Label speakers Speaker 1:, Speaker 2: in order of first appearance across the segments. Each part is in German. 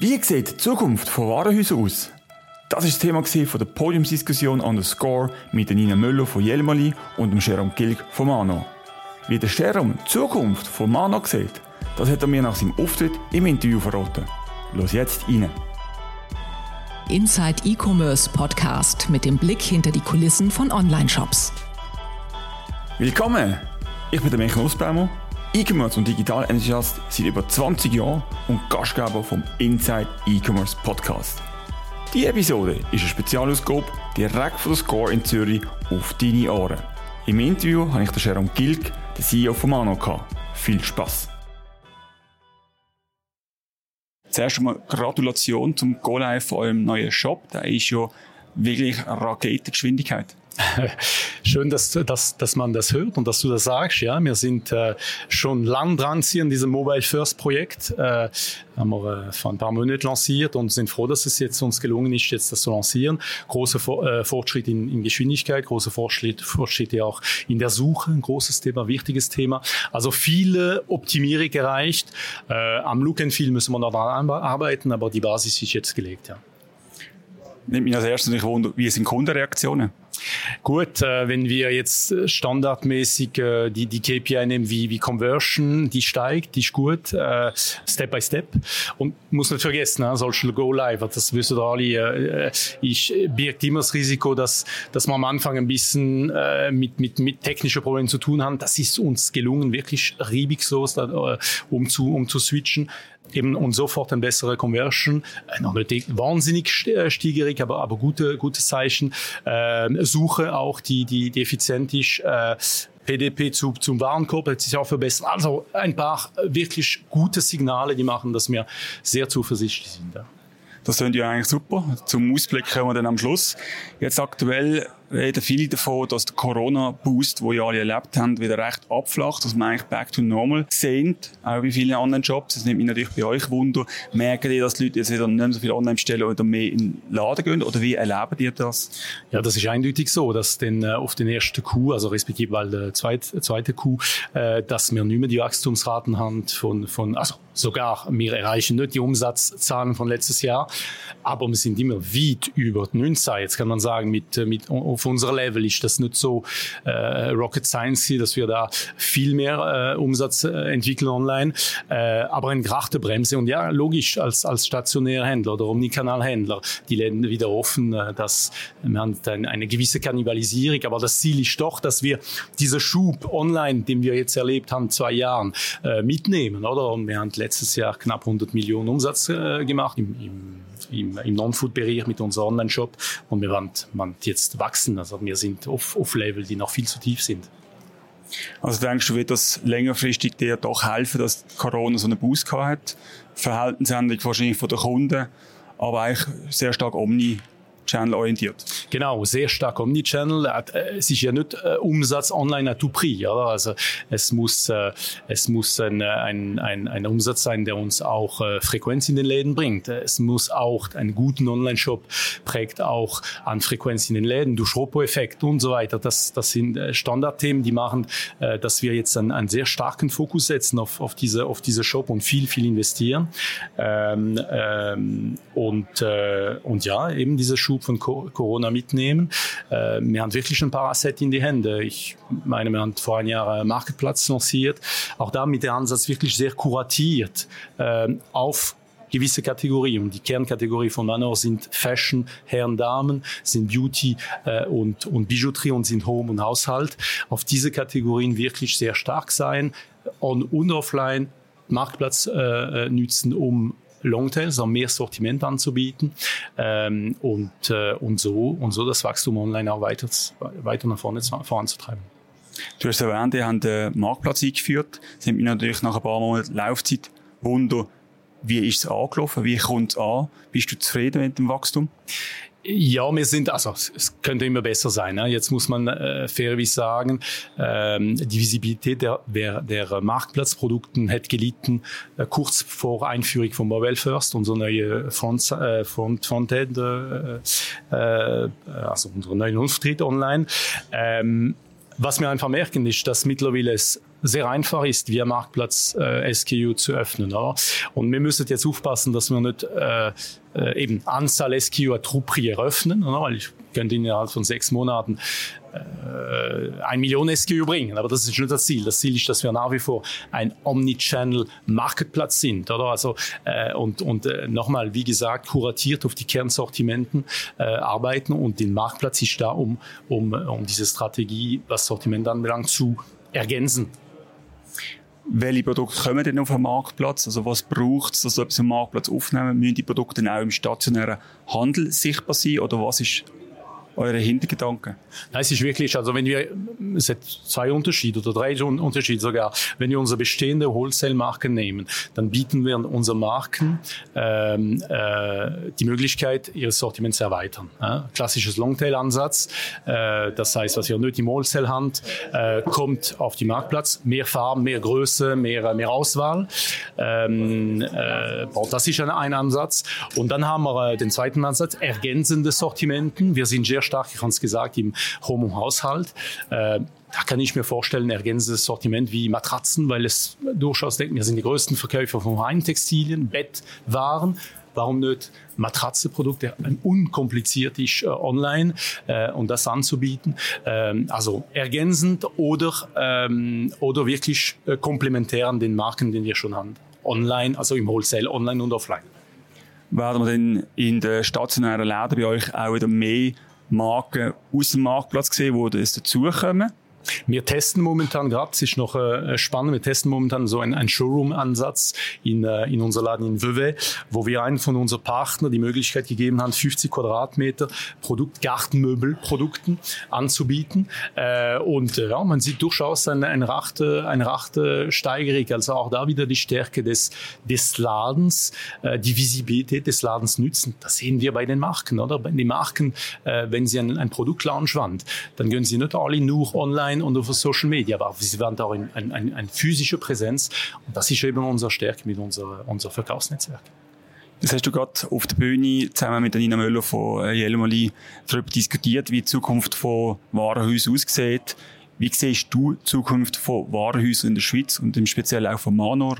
Speaker 1: Wie sieht die Zukunft von Warenhäusern aus? Das ist das Thema von der Podiumsdiskussion an der Score mit Nina Müller von Jelmali und dem Jerome Gilg von Mano. Wie der Jerome die Zukunft von Mano sieht, das hat er mir nach seinem Auftritt im Interview verraten. Los jetzt rein.
Speaker 2: Inside E-Commerce Podcast mit dem Blick hinter die Kulissen von Online-Shops.
Speaker 1: Willkommen! Ich bin der Michael Nussbaumer, E-Commerce und Digital Enthusiast seit über 20 Jahren und Gastgeber vom Inside E-Commerce Podcast. Die Episode ist eine Spezialausgabe direkt von der Score in Zürich auf deine Ohren. Im Interview habe ich Jerome Gilg, den CEO von Mano, gehabt. Viel Spaß! Zuerst einmal Gratulation zum Go-Live von eurem neuen Shop. Der ist ja wirklich Raketengeschwindigkeit.
Speaker 3: Schön, dass, dass, dass man das hört und dass du das sagst. Ja, wir sind äh, schon lang dran hier in diesem Mobile First Projekt. Äh, haben wir äh, vor ein paar Monaten lanciert und sind froh, dass es jetzt uns gelungen ist, jetzt das zu lancieren. Großer äh, Fortschritt in, in Geschwindigkeit, großer Fortschritt, Fortschritt auch in der Suche, ein großes Thema, wichtiges Thema. Also viele Optimierung erreicht. Äh, am Look and Feel müssen wir noch daran arbeiten, aber die Basis ist jetzt gelegt. Ja.
Speaker 1: Nimmt mich als erstes natürlich Wunder, wie sind Kundenreaktionen?
Speaker 3: Gut, äh, wenn wir jetzt standardmäßig äh, die, die KPI nehmen wie, wie Conversion, die steigt, die ist gut, äh, Step by Step. Und muss nicht vergessen, äh, Social Go Live, das wissen ihr alle, äh, ich birgt immer das Risiko, dass, dass wir am Anfang ein bisschen äh, mit, mit, mit technischen Problemen zu tun haben. Das ist uns gelungen, wirklich reibungslos, da, äh, um, zu, um zu switchen eben und sofort ein bessere Conversion. Äh, wahnsinnig äh, steigerig, aber, aber gute, gute Zeichen. Äh, Suche auch, die, die, die effizient ist. Äh, PDP zu, zum Warenkorb hat sich auch verbessert. Also ein paar wirklich gute Signale, die machen, dass wir sehr zuversichtlich sind. Ja.
Speaker 1: Das klingt ja eigentlich super. Zum Ausblick kommen wir dann am Schluss. Jetzt aktuell reden viele davon, dass der Corona-Boost, den ja alle erlebt haben, wieder recht abflacht, dass wir eigentlich back to normal sind, auch wie viele anderen Jobs. Das nimmt mich natürlich bei euch Wunder. Merken ihr, dass die Leute jetzt wieder nicht so viel online bestellen oder mehr in den Laden gehen? Oder wie erleben ihr das?
Speaker 3: Ja, das ist eindeutig so, dass den, äh, auf den ersten Q, also respektive weil der zweite, zweite Q, äh, dass wir nicht mehr die Wachstumsraten haben von, von also sogar, wir erreichen nicht die Umsatzzahlen von letztes Jahr, aber wir sind immer weit über die 19. Jetzt kann man sagen, mit, äh, mit auf unserer Level ist das nicht so äh, Rocket Science, dass wir da viel mehr äh, Umsatz äh, entwickeln online, äh, aber eine grachte Bremse und ja, logisch, als, als stationärer Händler oder Omnikanalhändler, die Läden wieder offen, äh, dass wir haben eine, gewisse Kannibalisierung, aber das Ziel ist doch, dass wir dieser Schub online, den wir jetzt erlebt haben, zwei Jahren, äh, mitnehmen, oder? Und wir haben letztes Jahr knapp 100 Millionen Umsatz gemacht im, im im, Non-Food-Bereich mit unserem Online-Shop und wir wollen, wollen jetzt wachsen. Also wir sind auf, auf Level, die noch viel zu tief sind.
Speaker 1: Also denkst du, wird das längerfristig dir doch helfen, dass Corona so einen Boost hat? Verhaltensänderung wahrscheinlich von den Kunden, aber eigentlich sehr stark Omni Channel orientiert.
Speaker 3: Genau, sehr stark Omnichannel. Äh, es ist ja nicht äh, Umsatz online à tout prix. Oder? Also es muss, äh, es muss ein, ein, ein, ein Umsatz sein, der uns auch Frequenz in den Läden bringt. Es muss auch einen guten Online-Shop prägt auch an Frequenz in den Läden, durch Ropo-Effekt und so weiter. Das, das sind Standardthemen, die machen, dass wir jetzt einen, einen sehr starken Fokus setzen auf, auf, diese, auf diese Shop und viel, viel investieren. Ähm, ähm, und, äh, und ja, eben diese Schub Schub von Corona mitnehmen. Äh, wir haben wirklich ein paar Assets in die Hände. Ich meine, wir haben vor einem Jahr Marktplatz lanciert. Auch da mit dem Ansatz wirklich sehr kuratiert äh, auf gewisse Kategorien. Und die Kernkategorie von Manor sind Fashion, Herren, Damen, sind Beauty äh, und, und Bijouterie und sind Home und Haushalt. Auf diese Kategorien wirklich sehr stark sein, on und offline Marktplatz äh, äh nützen, um Longtail, also mehr Sortiment anzubieten ähm, und, äh, und, so, und so das Wachstum online auch weiter, weiter nach vorne voranzutreiben.
Speaker 1: Du hast erwähnt, ihr habt den Marktplatz eingeführt. Sind mir natürlich nach ein paar Monaten Laufzeit Wunder, wie ist es angelaufen? Wie kommt es an? Bist du zufrieden mit dem Wachstum?
Speaker 3: Ja, wir sind, also es könnte immer besser sein. Ne? Jetzt muss man äh, fairerweise sagen, ähm, die Visibilität der, der, der Marktplatzprodukten hat gelitten äh, kurz vor Einführung von Mobile First, unser neue Front, äh, Front, Frontend, äh, äh, also unser neuen Auftritt online. Ähm, was wir einfach merken, ist, dass mittlerweile es sehr einfach ist, via Marktplatz äh, SKU zu öffnen. Oder? Und wir müssen jetzt aufpassen, dass wir nicht äh, äh, eben Anzahl SKU prix eröffnen, oder? weil ich könnte innerhalb von sechs Monaten äh, ein Million SKU bringen. Aber das ist nicht das Ziel. Das Ziel ist, dass wir nach wie vor ein Omnichannel Marketplatz sind, oder? Also, äh, und, und äh, nochmal, wie gesagt, kuratiert auf die Kernsortimenten äh, arbeiten und den Marktplatz ist da, um, um, um diese Strategie, was Sortiment anbelangt, zu ergänzen
Speaker 1: welche Produkte kommen denn auf den Marktplatz? Also was braucht es, dass so etwas am Marktplatz aufnehmen? Müssen die Produkte dann auch im stationären Handel sichtbar sein oder was ist eure Hintergedanken?
Speaker 3: Nein, es ist wirklich, also wenn wir, es hat zwei Unterschiede oder drei Unterschiede sogar. Wenn wir unsere bestehende Wholesale-Marken nehmen, dann bieten wir unseren Marken ähm, äh, die Möglichkeit, ihr Sortiment zu erweitern. Ja? Klassisches Longtail-Ansatz, äh, das heißt, was ihr nicht im Wholesale habt, äh, kommt auf die Marktplatz, mehr Farben, mehr Größe, mehr, mehr Auswahl. Ähm, äh, das ist ein, ein Ansatz. Und dann haben wir äh, den zweiten Ansatz, ergänzende Sortimenten. Wir sind sehr stark, ich habe es gesagt, im Home-Haushalt. Äh, da kann ich mir vorstellen, ergänzendes Sortiment wie Matratzen, weil es durchaus denkt, wir sind die größten Verkäufer von Heimtextilien, Bettwaren. Warum nicht Matratzeprodukte unkompliziert ist äh, online äh, und das anzubieten? Ähm, also ergänzend oder, ähm, oder wirklich äh, komplementär an den Marken, den wir schon haben. Online, also im Wholesale, online und offline.
Speaker 1: Werden wir denn in den stationären Läden bei euch auch wieder mehr Marken aus dem Marktplatz gesehen, wo das dazukommen?
Speaker 3: Wir testen momentan gerade, es ist noch äh, spannend, wir testen momentan so einen, einen Showroom-Ansatz in, äh, in unser Laden in Vevey, wo wir einen von unseren Partnern die Möglichkeit gegeben haben, 50 Quadratmeter Produkt, Gartenmöbelprodukten anzubieten. Äh, und äh, ja, man sieht durchaus eine, eine, rachte, eine rachte Steigerung, also auch da wieder die Stärke des, des Ladens, äh, die Visibilität des Ladens nützen. Das sehen wir bei den Marken, oder? Bei den Marken, äh, wenn sie ein, ein Produktlaunch waren, dann gehen sie nicht alle nur online online und auf Social Media, aber sie werden auch eine ein, ein, physische Präsenz und das ist eben unsere Stärke mit unserem unser Verkaufsnetzwerk.
Speaker 1: Das hast du gerade auf der Bühne zusammen mit Nina Möller von äh, Jelmoli darüber diskutiert, wie die Zukunft von Warenhäusern aussieht. Wie siehst du die Zukunft von Warenhäusern in der Schweiz und im Speziellen auch von Manor?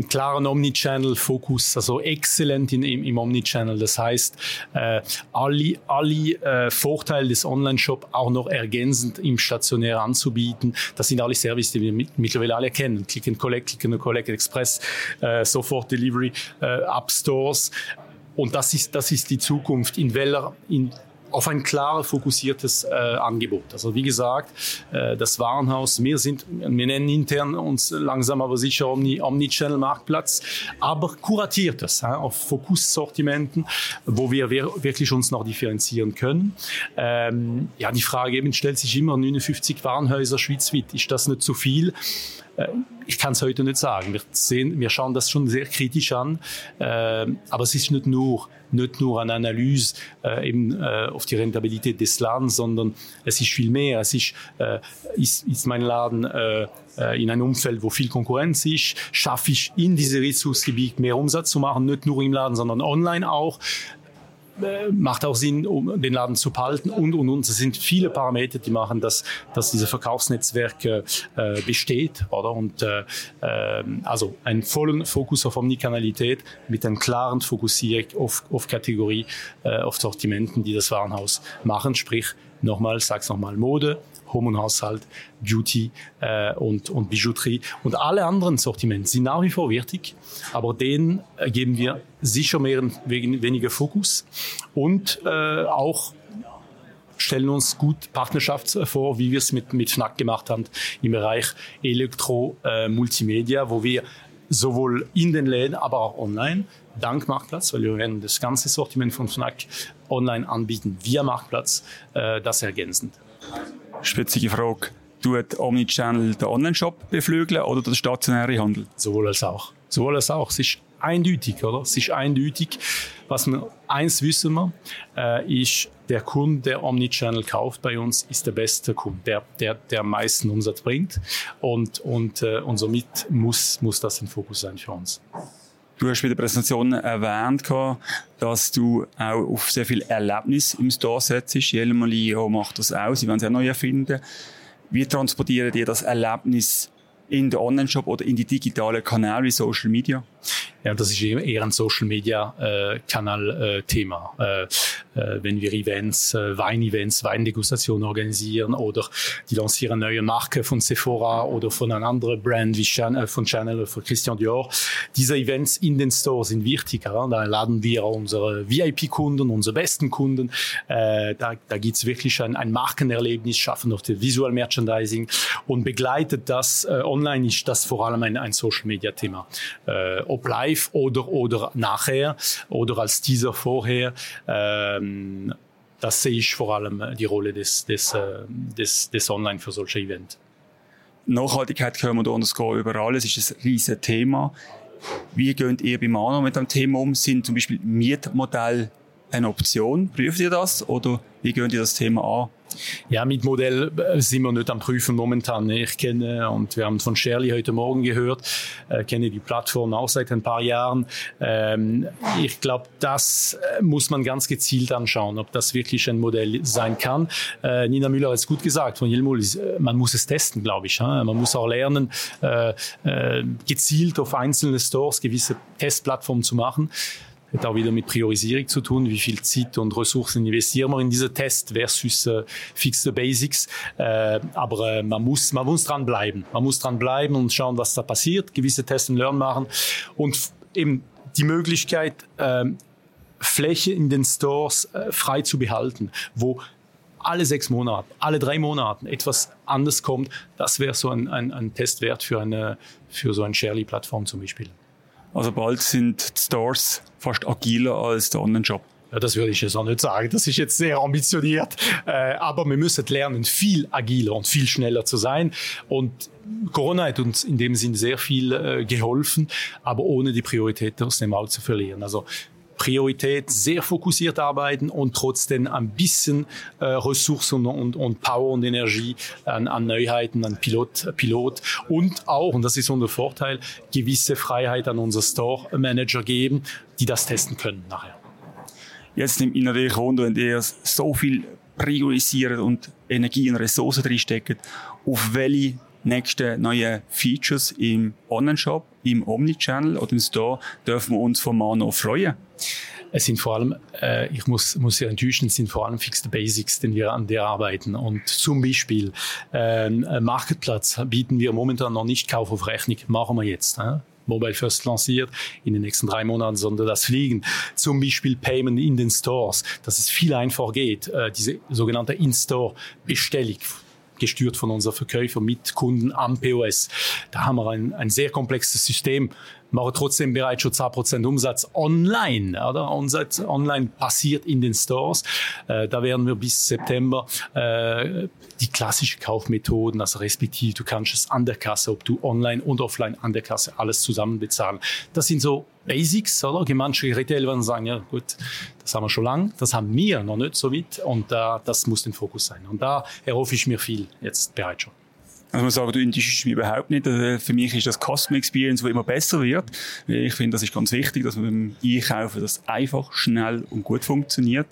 Speaker 3: Einen klaren Omnichannel-Fokus, also exzellent im, im Omnichannel. Das heißt, äh, alle, alle äh, Vorteile des Online-Shop auch noch ergänzend im Stationär anzubieten. Das sind alle Services, die wir mit, mittlerweile alle kennen. Click and Collect, Click and Collect Express, äh, Sofort Delivery, äh, App Stores. Und das ist, das ist die Zukunft, in welcher, in auf ein klar fokussiertes äh, Angebot. Also wie gesagt, äh, das Warenhaus, wir sind, wir nennen intern uns langsam aber sicher Omni, Omnichannel Marktplatz, aber kuratiertes, äh, auf Fokussortimenten, wo wir wirklich uns noch differenzieren können. Ähm, ja, die Frage eben stellt sich immer, 59 Warenhäuser schweizweit, ist das nicht zu viel? Äh, ich kann es heute nicht sagen. Wir, sehen, wir schauen das schon sehr kritisch an. Äh, aber es ist nicht nur, nicht nur eine Analyse äh, eben, äh, auf die Rentabilität des Ladens, sondern es ist viel mehr. Es ist, ist, ist mein Laden in einem Umfeld, wo viel Konkurrenz ist, schaffe ich in diesem Ressourcegebiet mehr Umsatz zu machen, nicht nur im Laden, sondern online auch. Äh, macht auch Sinn, um den Laden zu behalten und, und, und. Es sind viele Parameter, die machen, dass, dass diese Verkaufsnetzwerk äh, besteht, oder? Und, äh, ähm, also einen vollen Fokus auf Omnikanalität mit einem klaren Fokussierung auf, auf Kategorie, äh, auf Sortimenten, die das Warenhaus machen, sprich, nochmal, sag's nochmal, Mode, Home und Haushalt, Beauty äh, und, und Bijouterie. Und alle anderen Sortimente sind nach wie vor wichtig, aber denen äh, geben wir sicher mehr, weniger Fokus und äh, auch stellen uns gut Partnerschaft vor, wie wir es mit, mit Fnac gemacht haben im Bereich Elektro, äh, wo wir sowohl in den Läden, aber auch online, dank Marktplatz, weil wir werden das ganze Sortiment von Fnac online anbieten via Marktplatz, äh, das ergänzend.
Speaker 1: Spitzige Frage. Tut Omnichannel den Online-Shop beflügeln oder den stationären Handel?
Speaker 3: Sowohl als auch. Sowohl als auch. Es ist eindeutig, oder? Es ist eindeutig. Was wir, eins wissen wir, äh, ist, der Kunde, der Omnichannel kauft bei uns, ist der beste Kunde, der, der, der am meisten Umsatz bringt. Und, und, äh, und somit muss, muss das ein Fokus sein für uns.
Speaker 1: Du hast bei der Präsentation erwähnt, dass du auch auf sehr viel Erlebnis im Store setzt. Jelmali macht das auch. Sie werden es auch neu erfinden. Wie transportiert ihr das Erlebnis in den Online-Shop oder in die digitalen Kanäle wie Social Media?
Speaker 3: Ja, das ist eher ein Social Media äh, Kanal äh, Thema. Äh, äh, wenn wir Events, äh, Wein-Events, Weindegustationen organisieren oder die lancieren neue Marke von Sephora oder von einer anderen Brand wie Chanel, von Chanel oder von Christian Dior. Diese Events in den Stores sind wichtig. Ja? Da laden wir unsere VIP-Kunden, unsere besten Kunden. Äh, da da gibt es wirklich ein, ein Markenerlebnis, schaffen noch das Visual Merchandising und begleitet das äh, online ist das vor allem ein, ein Social Media Thema. Äh, ob live oder, oder nachher oder als Teaser vorher. Ähm, das sehe ich vor allem die Rolle des, des, äh, des, des Online für solche Events.
Speaker 1: Nachhaltigkeit können wir da underscore überall. Es ist ein riesiges Thema. Wie geht ihr beim Mano mit dem Thema um? Sind zum Beispiel Mietmodelle eine Option? Prüft ihr das oder wie geht ihr das Thema an?
Speaker 3: Ja, mit Modell äh, sind wir nicht am Prüfen momentan. Ich kenne, und wir haben von Shirley heute Morgen gehört, äh, kenne die Plattform auch seit ein paar Jahren. Ähm, ich glaube, das äh, muss man ganz gezielt anschauen, ob das wirklich ein Modell sein kann. Äh, Nina Müller hat es gut gesagt von Jelmul, äh, man muss es testen, glaube ich. Hein? Man muss auch lernen, äh, gezielt auf einzelne Stores gewisse Testplattformen zu machen hat auch wieder mit Priorisierung zu tun. Wie viel Zeit und Ressourcen investieren wir in diese Test versus äh, fixe Basics. Äh, aber äh, man muss, man muss dran bleiben. Man muss dran bleiben und schauen, was da passiert. Gewisse Tests und Learn machen und eben die Möglichkeit, äh, Fläche in den Stores äh, frei zu behalten, wo alle sechs Monate, alle drei Monate etwas anders kommt, das wäre so ein, ein, ein Testwert für, eine, für so eine Sharely-Plattform zum Beispiel.
Speaker 1: Also bald sind die Stores fast agiler als der Online-Shop.
Speaker 3: Ja, das würde ich jetzt auch nicht sagen. Das ist jetzt sehr ambitioniert. Äh, aber wir müssen lernen, viel agiler und viel schneller zu sein. Und Corona hat uns in dem Sinn sehr viel äh, geholfen, aber ohne die Priorität aus dem Auge zu verlieren. Also Priorität sehr fokussiert arbeiten und trotzdem ein bisschen äh, Ressourcen und, und Power und Energie an, an Neuheiten, an Pilot, Pilot und auch, und das ist unser Vorteil, gewisse Freiheit an unsere Store Manager geben, die das testen können nachher.
Speaker 1: Jetzt nimmt mich natürlich Wunder, wenn ihr so viel priorisiert und Energie und Ressourcen drinsteckt, auf welche nächsten neuen Features im Online-Shop, im Omnichannel oder im Store dürfen wir uns vom Mano freuen?
Speaker 3: Es sind vor allem, äh, ich muss, muss Sie enttäuschen, es sind vor allem fixed Basics, den wir an der arbeiten. Und zum Beispiel äh, Marketplatz bieten wir momentan noch nicht Kauf auf Rechnung, machen wir jetzt. Äh? Mobile First lanciert in den nächsten drei Monaten, sondern das Fliegen. Zum Beispiel Payment in den Stores, dass es viel einfacher geht, äh, diese sogenannte In-Store-Bestellung gesteuert von unseren Verkäufern mit Kunden am POS. Da haben wir ein, ein sehr komplexes System, machen trotzdem bereits schon 10% Umsatz online. Oder? Umsatz online passiert in den Stores. Äh, da werden wir bis September äh, die klassischen Kaufmethoden, also respektive du kannst es an der Kasse, ob du online und offline an der Kasse alles zusammen bezahlen. Das sind so Basics, oder? Manche Retail werden sagen, ja gut, das haben wir schon lange, das haben wir noch nicht so weit und äh, das muss den Fokus sein. Und da erhoffe ich mir viel jetzt bereits schon.
Speaker 1: Also man sagt, du enttäuschst mich überhaupt nicht. Also für mich ist das Customer Experience, wo immer besser wird. Ich finde, das ist ganz wichtig, dass man beim Einkaufen das einfach, schnell und gut funktioniert.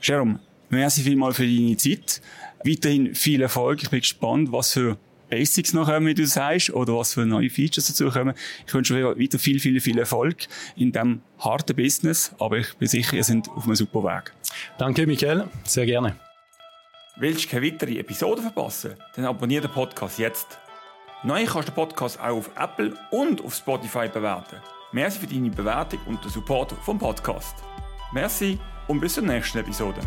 Speaker 1: Jerome, merci vielmal für deine Zeit. Weiterhin viel Erfolg. Ich bin gespannt, was für Basics noch kommen, wie du sagst, oder was für neue Features dazu kommen. Ich wünsche euch weiter viel, viel, viel Erfolg in diesem harten Business, aber ich bin sicher, ihr seid auf einem super Weg.
Speaker 3: Danke, Michael. Sehr gerne.
Speaker 1: Willst du keine weitere Episode verpassen? Dann abonniere den Podcast jetzt. Neu kannst du den Podcast auch auf Apple und auf Spotify bewerten. Merci für deine Bewertung und den Support vom Podcast. Merci und bis zur nächsten Episode.